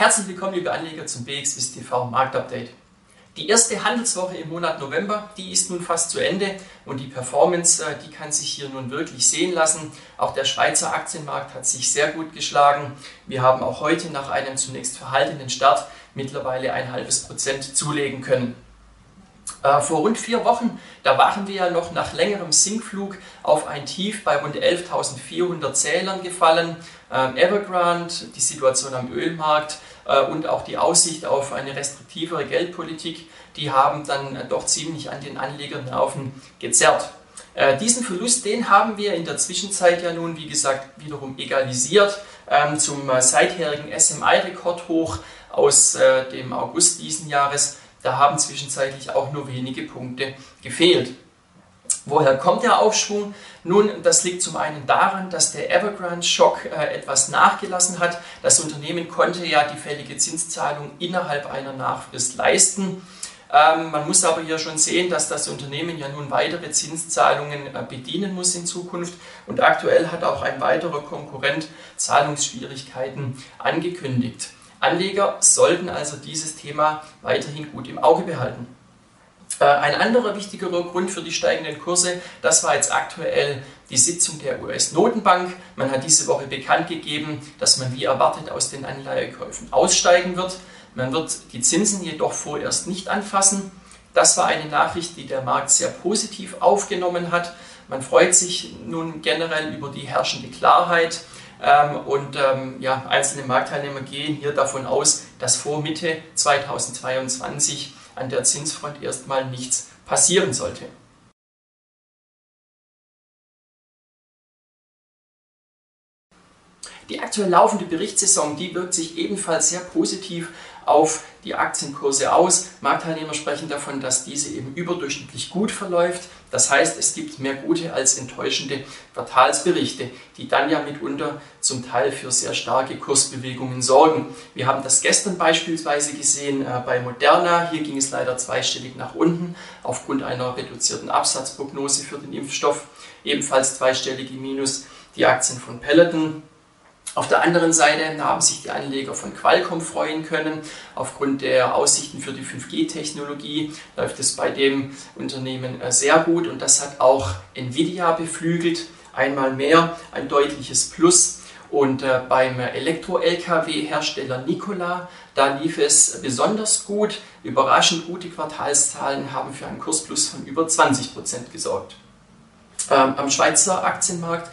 Herzlich willkommen, liebe Anleger, zum BXWIST TV Marktupdate. Die erste Handelswoche im Monat November, die ist nun fast zu Ende und die Performance, äh, die kann sich hier nun wirklich sehen lassen. Auch der Schweizer Aktienmarkt hat sich sehr gut geschlagen. Wir haben auch heute nach einem zunächst verhaltenen Start mittlerweile ein halbes Prozent zulegen können. Äh, vor rund vier Wochen, da waren wir ja noch nach längerem Sinkflug auf ein Tief bei rund 11.400 Zählern gefallen. Ähm, Evergrande, die Situation am Ölmarkt äh, und auch die Aussicht auf eine restriktivere Geldpolitik, die haben dann äh, doch ziemlich an den Anlegernerven gezerrt. Diesen Verlust, den haben wir in der Zwischenzeit ja nun, wie gesagt, wiederum egalisiert ähm, zum seitherigen SMI-Rekordhoch aus dem August diesen Jahres da haben zwischenzeitlich auch nur wenige Punkte gefehlt. Woher kommt der Aufschwung? Nun, das liegt zum einen daran, dass der Evergrande-Schock äh, etwas nachgelassen hat. Das Unternehmen konnte ja die fällige Zinszahlung innerhalb einer Nachfrist leisten. Ähm, man muss aber hier schon sehen, dass das Unternehmen ja nun weitere Zinszahlungen äh, bedienen muss in Zukunft. Und aktuell hat auch ein weiterer Konkurrent Zahlungsschwierigkeiten angekündigt. Anleger sollten also dieses Thema weiterhin gut im Auge behalten. Äh, ein anderer wichtigerer Grund für die steigenden Kurse, das war jetzt aktuell die Sitzung der US-Notenbank. Man hat diese Woche bekannt gegeben, dass man wie erwartet aus den Anleihekäufen aussteigen wird. Man wird die Zinsen jedoch vorerst nicht anfassen. Das war eine Nachricht, die der Markt sehr positiv aufgenommen hat. Man freut sich nun generell über die herrschende Klarheit und ähm, ja, einzelne Marktteilnehmer gehen hier davon aus, dass vor Mitte 2022 an der Zinsfront erstmal nichts passieren sollte. Die aktuell laufende Berichtssaison, die wirkt sich ebenfalls sehr positiv auf die Aktienkurse aus. Marktteilnehmer sprechen davon, dass diese eben überdurchschnittlich gut verläuft. Das heißt, es gibt mehr gute als enttäuschende Quartalsberichte, die dann ja mitunter zum Teil für sehr starke Kursbewegungen sorgen. Wir haben das gestern beispielsweise gesehen äh, bei Moderna. Hier ging es leider zweistellig nach unten aufgrund einer reduzierten Absatzprognose für den Impfstoff. Ebenfalls zweistellig im Minus die Aktien von Peloton auf der anderen Seite haben sich die Anleger von Qualcomm freuen können. Aufgrund der Aussichten für die 5G-Technologie läuft es bei dem Unternehmen äh, sehr gut und das hat auch Nvidia beflügelt. Einmal mehr ein deutliches Plus. Und äh, beim Elektro-Lkw-Hersteller Nikola, da lief es besonders gut. Überraschend gute Quartalszahlen haben für einen Kursplus von über 20 Prozent gesorgt. Ähm, am Schweizer Aktienmarkt,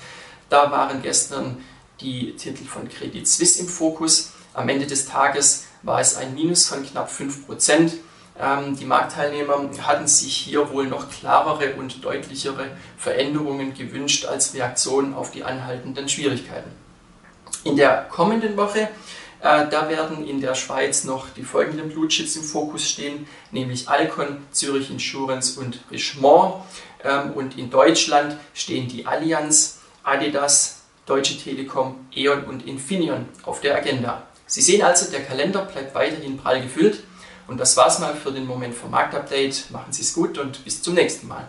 da waren gestern die Titel von Credit Suisse im Fokus. Am Ende des Tages war es ein Minus von knapp 5%. Ähm, die Marktteilnehmer hatten sich hier wohl noch klarere und deutlichere Veränderungen gewünscht als Reaktion auf die anhaltenden Schwierigkeiten. In der kommenden Woche äh, da werden in der Schweiz noch die folgenden Blutchips im Fokus stehen, nämlich Alcon, Zürich Insurance und Richemont. Ähm, und in Deutschland stehen die Allianz, Adidas, Deutsche Telekom, E.ON und Infineon auf der Agenda. Sie sehen also, der Kalender bleibt weiterhin prall gefüllt. Und das war's mal für den Moment vom Marktupdate. Machen Sie es gut und bis zum nächsten Mal.